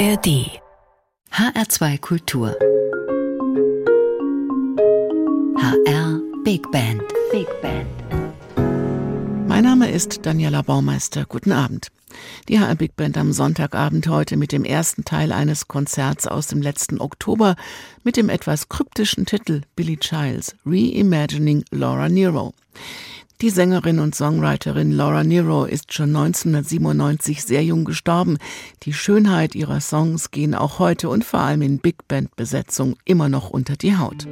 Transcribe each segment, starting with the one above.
ARD HR2 Kultur HR Big Band Big Band Mein Name ist Daniela Baumeister. Guten Abend. Die HR Big Band am Sonntagabend heute mit dem ersten Teil eines Konzerts aus dem letzten Oktober mit dem etwas kryptischen Titel Billy Childs Reimagining Laura Nero. Die Sängerin und Songwriterin Laura Nero ist schon 1997 sehr jung gestorben. Die Schönheit ihrer Songs gehen auch heute und vor allem in Big Band Besetzung immer noch unter die Haut.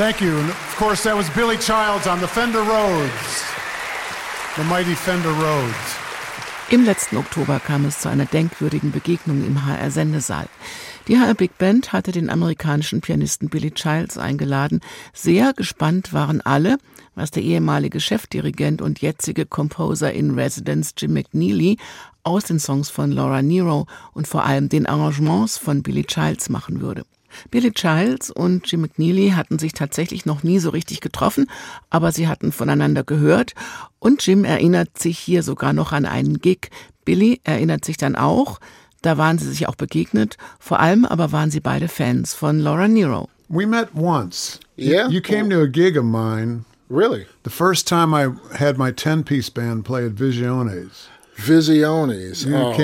Thank you. And of course, that was Billy Childs on the Fender Rhodes, the mighty Fender Rhodes. Im letzten Oktober kam es zu einer denkwürdigen Begegnung im HR-Sendesaal. Die HR Big Band hatte den amerikanischen Pianisten Billy Childs eingeladen. Sehr gespannt waren alle, was der ehemalige Chefdirigent und jetzige Composer in Residence Jim McNeely aus den Songs von Laura Nero und vor allem den Arrangements von Billy Childs machen würde. Billy Childs und Jim McNeely hatten sich tatsächlich noch nie so richtig getroffen, aber sie hatten voneinander gehört und Jim erinnert sich hier sogar noch an einen Gig. Billy erinnert sich dann auch, da waren sie sich auch begegnet, vor allem aber waren sie beide Fans von Laura Nero. We met once. Yeah? You came to a gig of mine. Really? The first time I had my 10 piece band play at Visiones. Visiones. You oh, uh,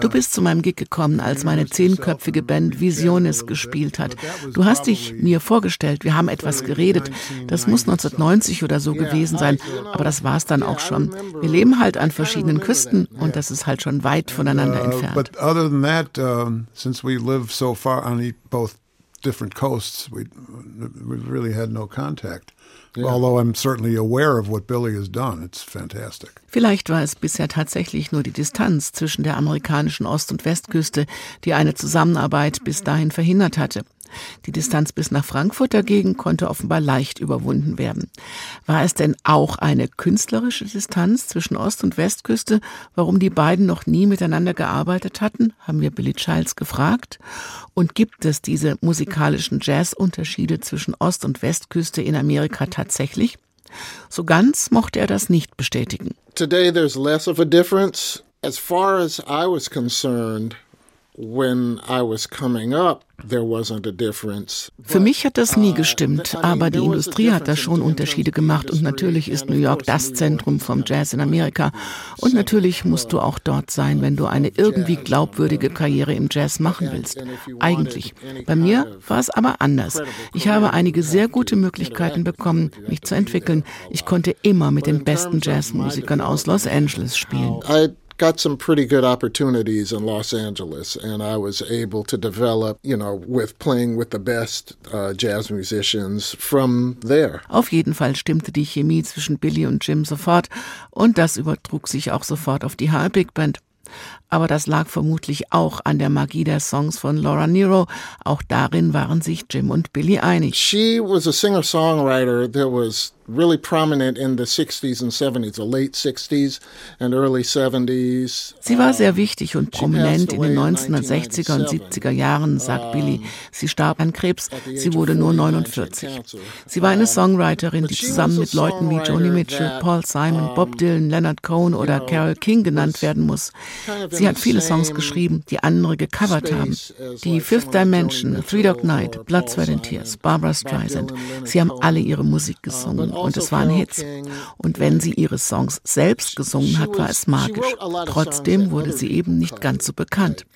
Du bist zu meinem Gig gekommen, als meine zehnköpfige Band Visiones gespielt hat. Du hast dich mir vorgestellt, wir haben etwas geredet. Das muss 1990 oder so gewesen sein, aber das war's dann auch schon. Wir leben halt an verschiedenen Küsten und das ist halt schon weit voneinander uh, entfernt. Different coasts, we we really had no contact. Although I'm certainly aware of what Billy has done, it's fantastic. Vielleicht war es bisher tatsächlich nur die Distanz zwischen der amerikanischen Ost- und Westküste, die eine Zusammenarbeit bis dahin verhindert hatte. Die Distanz bis nach Frankfurt dagegen konnte offenbar leicht überwunden werden. War es denn auch eine künstlerische Distanz zwischen Ost- und Westküste, warum die beiden noch nie miteinander gearbeitet hatten, haben wir Billy Childs gefragt. Und gibt es diese musikalischen Jazzunterschiede zwischen Ost- und Westküste in Amerika tatsächlich? So ganz mochte er das nicht bestätigen. Today, there's less of a difference. As far as I was concerned, Für mich hat das nie gestimmt, aber die Industrie hat da schon Unterschiede gemacht und natürlich ist New York das Zentrum vom Jazz in Amerika und natürlich musst du auch dort sein, wenn du eine irgendwie glaubwürdige Karriere im Jazz machen willst. Eigentlich. Bei mir war es aber anders. Ich habe einige sehr gute Möglichkeiten bekommen, mich zu entwickeln. Ich konnte immer mit den besten Jazzmusikern aus Los Angeles spielen. Got some pretty good opportunities in Los Angeles, and I was able to develop, you know, with playing with the best uh, jazz musicians from there. Auf jeden Fall stimmte die Chemie zwischen Billy und Jim sofort und das übertrug sich auch sofort auf die HR Big Band. Aber das lag vermutlich auch an der Magie der Songs von Laura Nero. Auch darin waren sich Jim und Billy einig. She was a singer-songwriter that was really prominent in the 60s and 70s, the late 60s and early 70s. Sie war sehr wichtig und prominent in den 1960er und 70er Jahren, sagt Billy. Sie starb an Krebs. Sie wurde nur 49. Sie war eine Songwriterin, die zusammen mit Leuten wie Joni Mitchell, Paul Simon, Bob Dylan, Leonard Cohen oder Carole King genannt werden muss. Sie hat viele Songs geschrieben, die andere gecovert haben. Die Fifth Dimension, Three Dog Night, Blood, Sweat and Tears, Barbara Streisand. Sie haben alle ihre Musik gesungen und es waren Hits. Und wenn sie ihre Songs selbst gesungen hat, war es magisch. Trotzdem wurde sie eben nicht ganz so bekannt.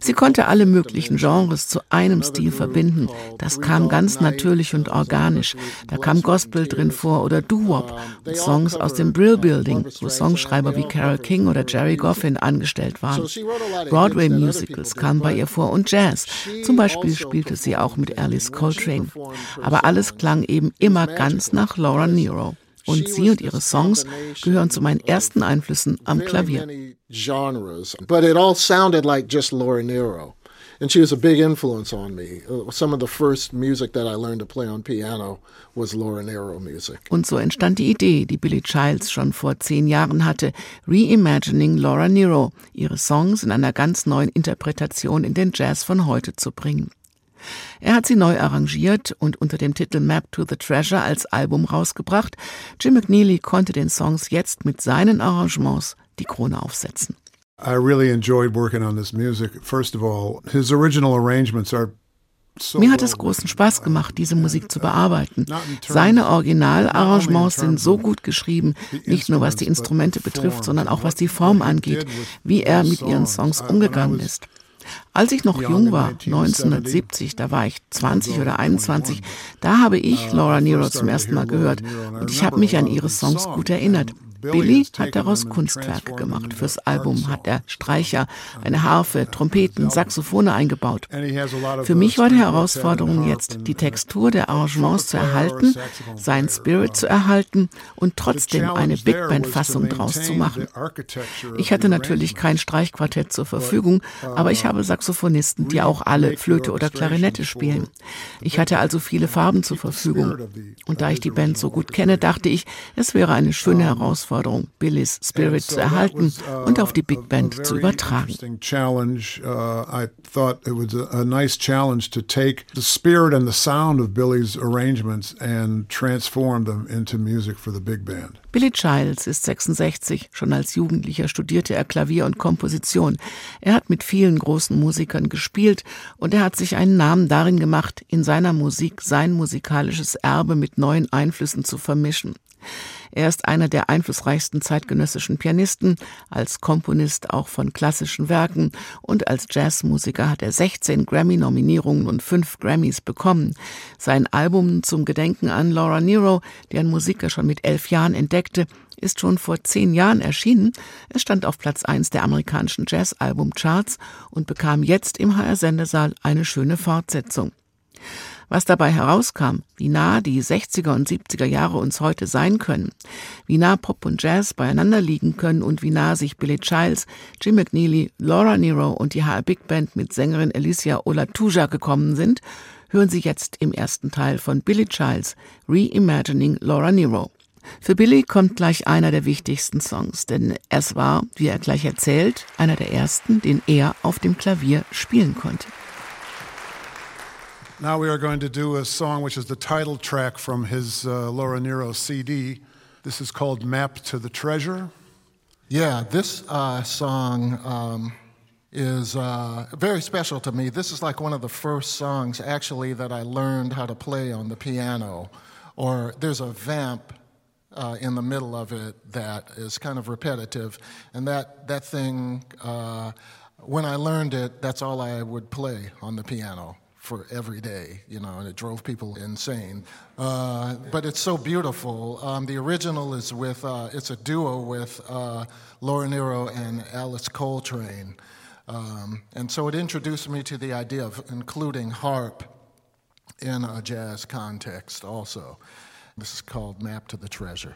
Sie konnte alle möglichen Genres zu einem Stil verbinden. Das kam ganz natürlich und organisch. Da kam Gospel drin vor oder Doo-Wop und Songs aus dem Brill Building, wo Songschreiber wie Carole King oder Jerry Goffin angestellt waren. Broadway-Musicals kamen bei ihr vor und Jazz. Zum Beispiel spielte sie auch mit Alice Coltrane. Aber alles klang eben immer ganz nach Laura Nero. Und sie und ihre Songs gehören zu meinen ersten Einflüssen am Klavier. Genres, but it all sounded like just Laura Nero. And she was a big influence on me. Uh, Some of the first music that I learned to play on piano was Laura Nero music. Und so entstand die Idee, die Billy Childs schon vor zehn Jahren hatte, Reimagining Laura Nero, ihre Songs in einer ganz neuen Interpretation in den Jazz von heute zu bringen. Er hat sie neu arrangiert und unter dem Titel Map to the Treasure als Album rausgebracht. Jim McNeely konnte den Songs jetzt mit seinen Arrangements die Krone aufsetzen. I really enjoyed working on this music. First of all, his original arrangements are Mir hat es großen. Spaß gemacht, diese Musik zu bearbeiten. Seine Originalarrangements sind so gut geschrieben, nicht nur was die Instrumente betrifft, sondern auch was die Form angeht, wie er mit ihren Songs umgegangen ist. Als ich noch jung war, 1970, da war ich 20 oder 21, da habe ich Laura Nero zum ersten Mal gehört und ich habe mich an ihre Songs gut erinnert. Billy hat daraus Kunstwerke gemacht. Fürs Album hat er Streicher, eine Harfe, Trompeten, Saxophone eingebaut. Für mich war die Herausforderung jetzt, die Textur der Arrangements zu erhalten, seinen Spirit zu erhalten und trotzdem eine Big Band Fassung draus zu machen. Ich hatte natürlich kein Streichquartett zur Verfügung, aber ich habe Saxophonisten, die auch alle Flöte oder Klarinette spielen. Ich hatte also viele Farben zur Verfügung. Und da ich die Band so gut kenne, dachte ich, es wäre eine schöne Herausforderung, Billys Spirit zu erhalten und auf die Big Band zu übertragen. Uh, I thought it was a nice challenge to take the spirit and the sound of Billy's arrangements and transform them into music for the big band. Billy Childs ist 66. Schon als Jugendlicher studierte er Klavier und Komposition. Er hat mit vielen großen Musikern gespielt und er hat sich einen Namen darin gemacht, in seiner Musik sein musikalisches Erbe mit neuen Einflüssen zu vermischen. Er ist einer der einflussreichsten zeitgenössischen Pianisten, als Komponist auch von klassischen Werken und als Jazzmusiker hat er 16 Grammy-Nominierungen und fünf Grammys bekommen. Sein Album zum Gedenken an Laura Nero, deren Musik er schon mit elf Jahren entdeckte, ist schon vor zehn Jahren erschienen. Es stand auf Platz 1 der amerikanischen Jazz-Album-Charts und bekam jetzt im HR-Sendesaal eine schöne Fortsetzung. Was dabei herauskam, wie nah die 60er und 70er Jahre uns heute sein können, wie nah Pop und Jazz beieinander liegen können und wie nah sich Billy Childs, Jim McNeely, Laura Nero und die HR Big Band mit Sängerin Alicia Olatuja gekommen sind, hören Sie jetzt im ersten Teil von Billy Childs Reimagining Laura Nero. Für Billy kommt gleich einer der wichtigsten Songs, denn es war, wie er gleich erzählt, einer der ersten, den er auf dem Klavier spielen konnte. Now we are going to do a song which is the title track from his uh, Laura Nero CD. This is called Map to the Treasure. Yeah, this uh, song um, is uh, very special to me. This is like one of the first songs, actually, that I learned how to play on the piano. Or there's a vamp uh, in the middle of it that is kind of repetitive, and that that thing. Uh, when I learned it, that's all I would play on the piano for every day, you know, and it drove people insane. Uh, but it's so beautiful. Um, the original is with, uh, it's a duo with uh, Laura Nero and Alice Coltrane. Um, and so it introduced me to the idea of including harp in a jazz context also. This is called Map to the Treasure.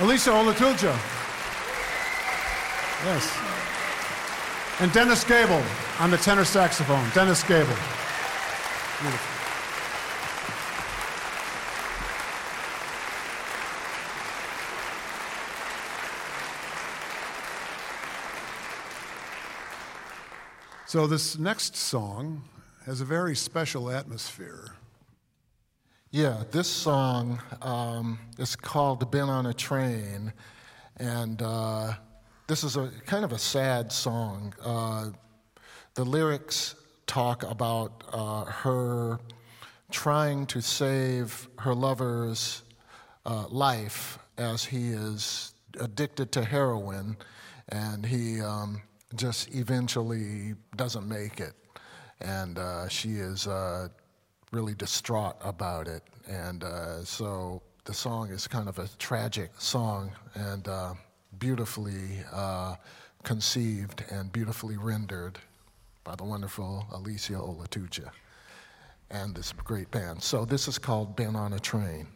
Elisa Olatulja. Yes. And Dennis Gable on the tenor saxophone. Dennis Gable. Beautiful. So this next song has a very special atmosphere. Yeah, this song um, is called Been on a Train, and uh, this is a kind of a sad song. Uh, the lyrics talk about uh, her trying to save her lover's uh, life as he is addicted to heroin and he um, just eventually doesn't make it. And uh, she is uh, really distraught about it. And uh, so the song is kind of a tragic song and uh, beautifully uh, conceived and beautifully rendered by the wonderful Alicia Olatuja and this great band. So this is called Been on a Train.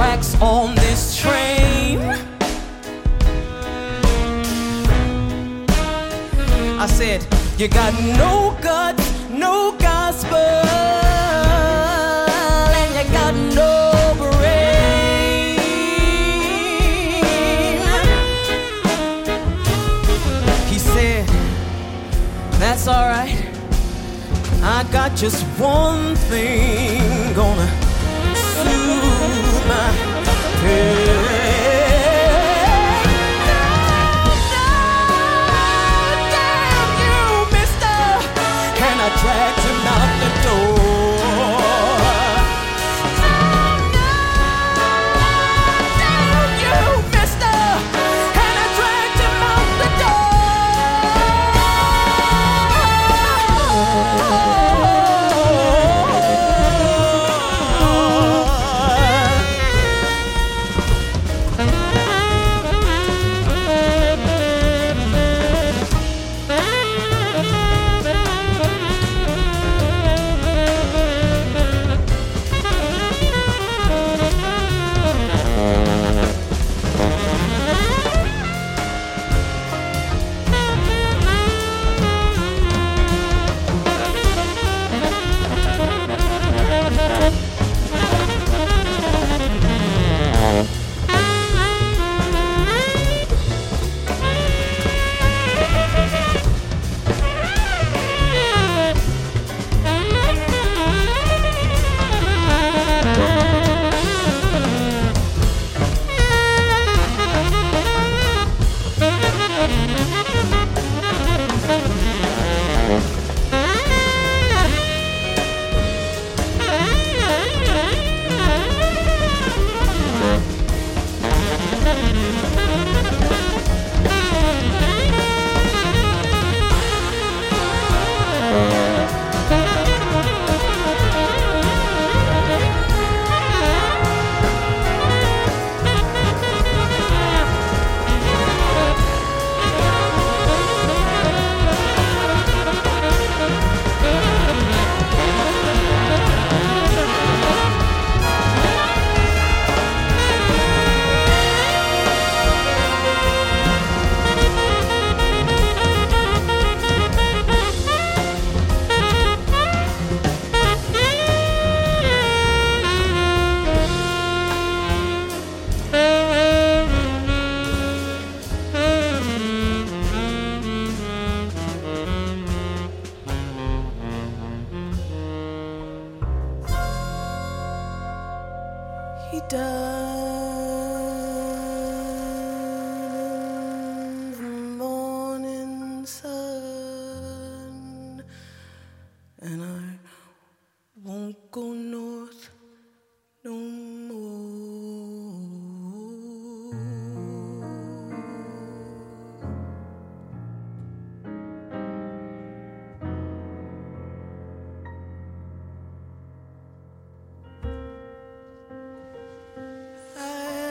Tracks on this train. I said, You got no guts, no gospel, and you got no brain. He said, That's alright. I got just one thing gonna here.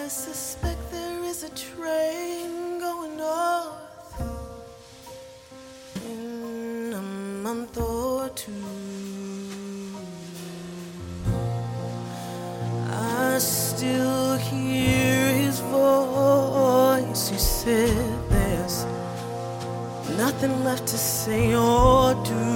Suspect there is a train going north in a month or two. I still hear his voice. He said there's nothing left to say or do.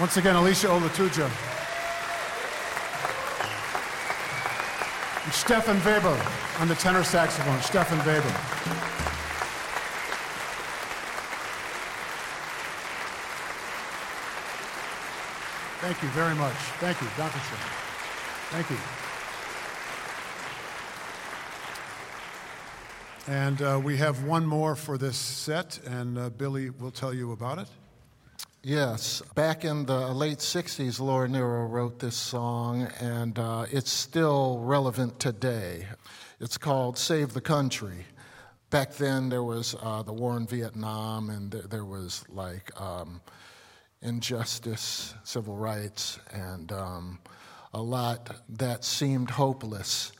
Once again, Alicia Olatuja. And Stefan Weber on the tenor saxophone. Stefan Weber. Thank you very much. Thank you, Dr. Thank you. And uh, we have one more for this set, and uh, Billy will tell you about it. Yes, back in the late 60s, Laura Nero wrote this song, and uh, it's still relevant today. It's called Save the Country. Back then, there was uh, the war in Vietnam, and th- there was like um, injustice, civil rights, and um, a lot that seemed hopeless.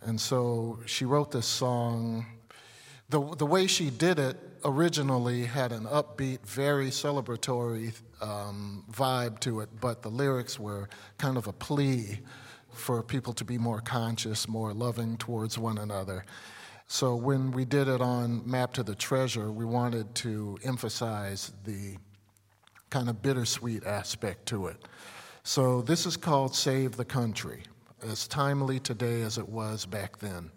And so she wrote this song. The, the way she did it originally had an upbeat, very celebratory um, vibe to it, but the lyrics were kind of a plea for people to be more conscious, more loving towards one another. So when we did it on Map to the Treasure, we wanted to emphasize the kind of bittersweet aspect to it. So this is called Save the Country, as timely today as it was back then.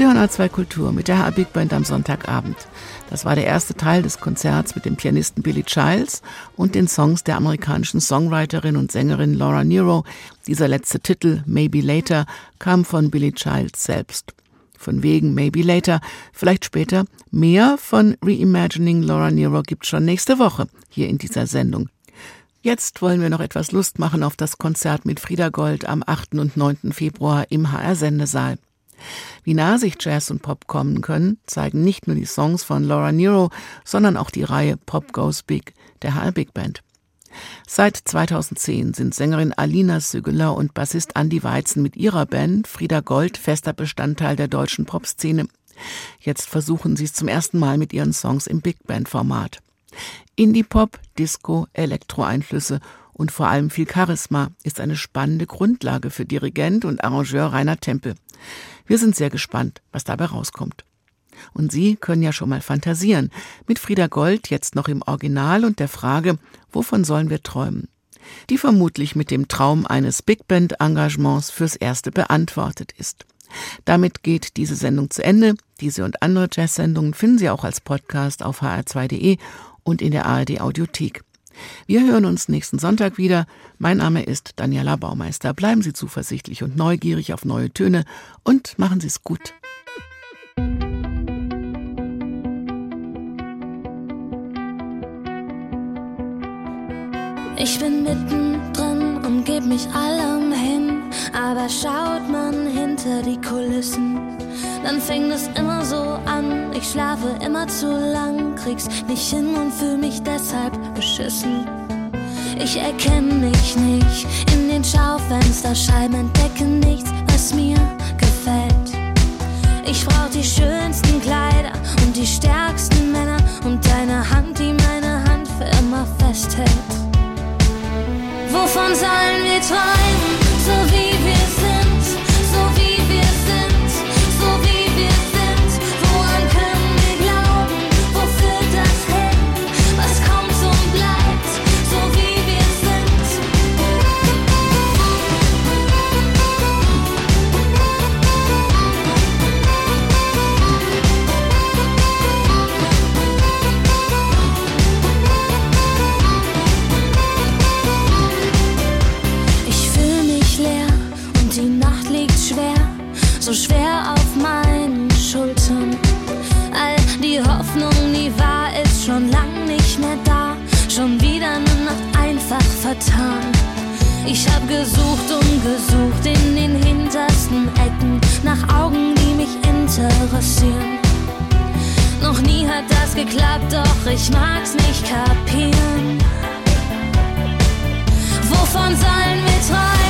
Hören A2 Kultur mit der HR Big Band am Sonntagabend. Das war der erste Teil des Konzerts mit dem Pianisten Billy Childs und den Songs der amerikanischen Songwriterin und Sängerin Laura Nero. Dieser letzte Titel, Maybe Later, kam von Billy Childs selbst. Von wegen Maybe Later, vielleicht später. Mehr von Reimagining Laura Nero gibt schon nächste Woche hier in dieser Sendung. Jetzt wollen wir noch etwas Lust machen auf das Konzert mit Frieda Gold am 8. und 9. Februar im HR Sendesaal. Wie nah sich Jazz und Pop kommen können, zeigen nicht nur die Songs von Laura Nero, sondern auch die Reihe Pop Goes Big der HR Big Band. Seit 2010 sind Sängerin Alina Sügeler und Bassist Andy Weizen mit ihrer Band Frieda Gold fester Bestandteil der deutschen Popszene. Jetzt versuchen sie es zum ersten Mal mit ihren Songs im Big Band Format. Indie-Pop, Disco, Elektro-Einflüsse und vor allem viel Charisma ist eine spannende Grundlage für Dirigent und Arrangeur Rainer Tempel. Wir sind sehr gespannt, was dabei rauskommt. Und Sie können ja schon mal fantasieren. Mit Frieda Gold jetzt noch im Original und der Frage, wovon sollen wir träumen? Die vermutlich mit dem Traum eines Big Band Engagements fürs Erste beantwortet ist. Damit geht diese Sendung zu Ende. Diese und andere Jazz-Sendungen finden Sie auch als Podcast auf hr2.de und in der ARD Audiothek. Wir hören uns nächsten Sonntag wieder. Mein Name ist Daniela Baumeister. Bleiben Sie zuversichtlich und neugierig auf neue Töne und machen Sie es gut. Ich bin mittendrin und geb mich allem hin, aber schaut man hinter die Kulissen, dann fängt es immer so an. Ich schlafe immer zu lang, krieg's nicht hin und fühl mich deshalb beschissen. Ich erkenne mich nicht in den Schaufensterscheiben, entdecke nichts, was mir gefällt. Ich brauch die schönsten Kleider und die stärksten Männer und deine Hand, die meine Hand für immer festhält. Wovon sollen wir träumen, vertan. Ich hab gesucht und gesucht in den hintersten Ecken nach Augen, die mich interessieren. Noch nie hat das geklappt, doch ich mag's nicht kapieren. Wovon sollen wir träumen?